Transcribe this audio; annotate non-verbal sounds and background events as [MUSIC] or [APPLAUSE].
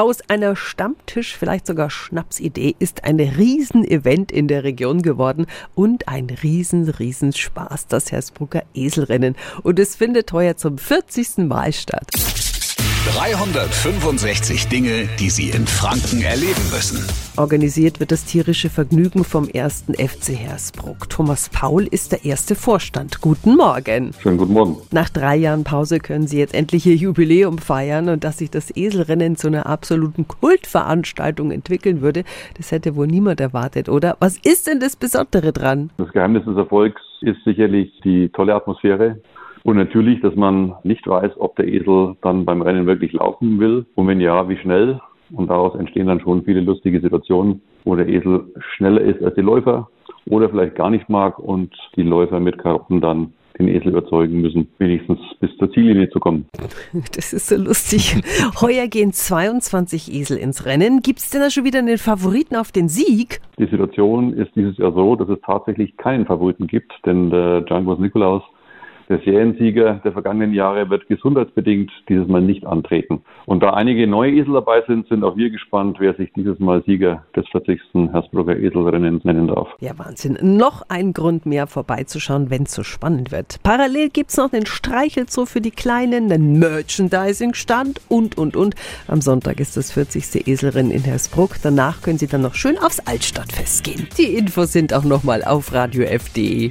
Aus einer Stammtisch, vielleicht sogar Schnapsidee, ist ein Riesenevent in der Region geworden und ein riesen, riesen Spaß, das Hersbrucker Eselrennen. Und es findet heuer zum 40. Mal statt. 365 Dinge, die Sie in Franken erleben müssen. Organisiert wird das tierische Vergnügen vom ersten FC Hersbruck. Thomas Paul ist der erste Vorstand. Guten Morgen. Schönen guten Morgen. Nach drei Jahren Pause können Sie jetzt endlich Ihr Jubiläum feiern und dass sich das Eselrennen zu einer absoluten Kultveranstaltung entwickeln würde, das hätte wohl niemand erwartet, oder? Was ist denn das Besondere dran? Das Geheimnis des Erfolgs ist sicherlich die tolle Atmosphäre. Und natürlich, dass man nicht weiß, ob der Esel dann beim Rennen wirklich laufen will und wenn ja, wie schnell. Und daraus entstehen dann schon viele lustige Situationen, wo der Esel schneller ist als die Läufer oder vielleicht gar nicht mag und die Läufer mit Karotten dann den Esel überzeugen müssen, wenigstens bis zur Ziellinie zu kommen. [LAUGHS] Das ist so lustig. Heuer gehen 22 Esel ins Rennen. Gibt es denn da schon wieder einen Favoriten auf den Sieg? Die Situation ist dieses Jahr so, dass es tatsächlich keinen Favoriten gibt, denn der Django Nikolaus der Seriensieger der vergangenen Jahre wird gesundheitsbedingt dieses Mal nicht antreten. Und da einige neue Esel dabei sind, sind auch wir gespannt, wer sich dieses Mal Sieger des 40. Hersbrucker Eselrennens nennen darf. Ja, Wahnsinn. Noch ein Grund mehr vorbeizuschauen, wenn es so spannend wird. Parallel gibt es noch den Streichelzoo für die Kleinen, den Merchandising-Stand und, und, und. Am Sonntag ist das 40. Eselrennen in Hersbruck. Danach können Sie dann noch schön aufs Altstadtfest gehen. Die Infos sind auch nochmal auf radiof.de.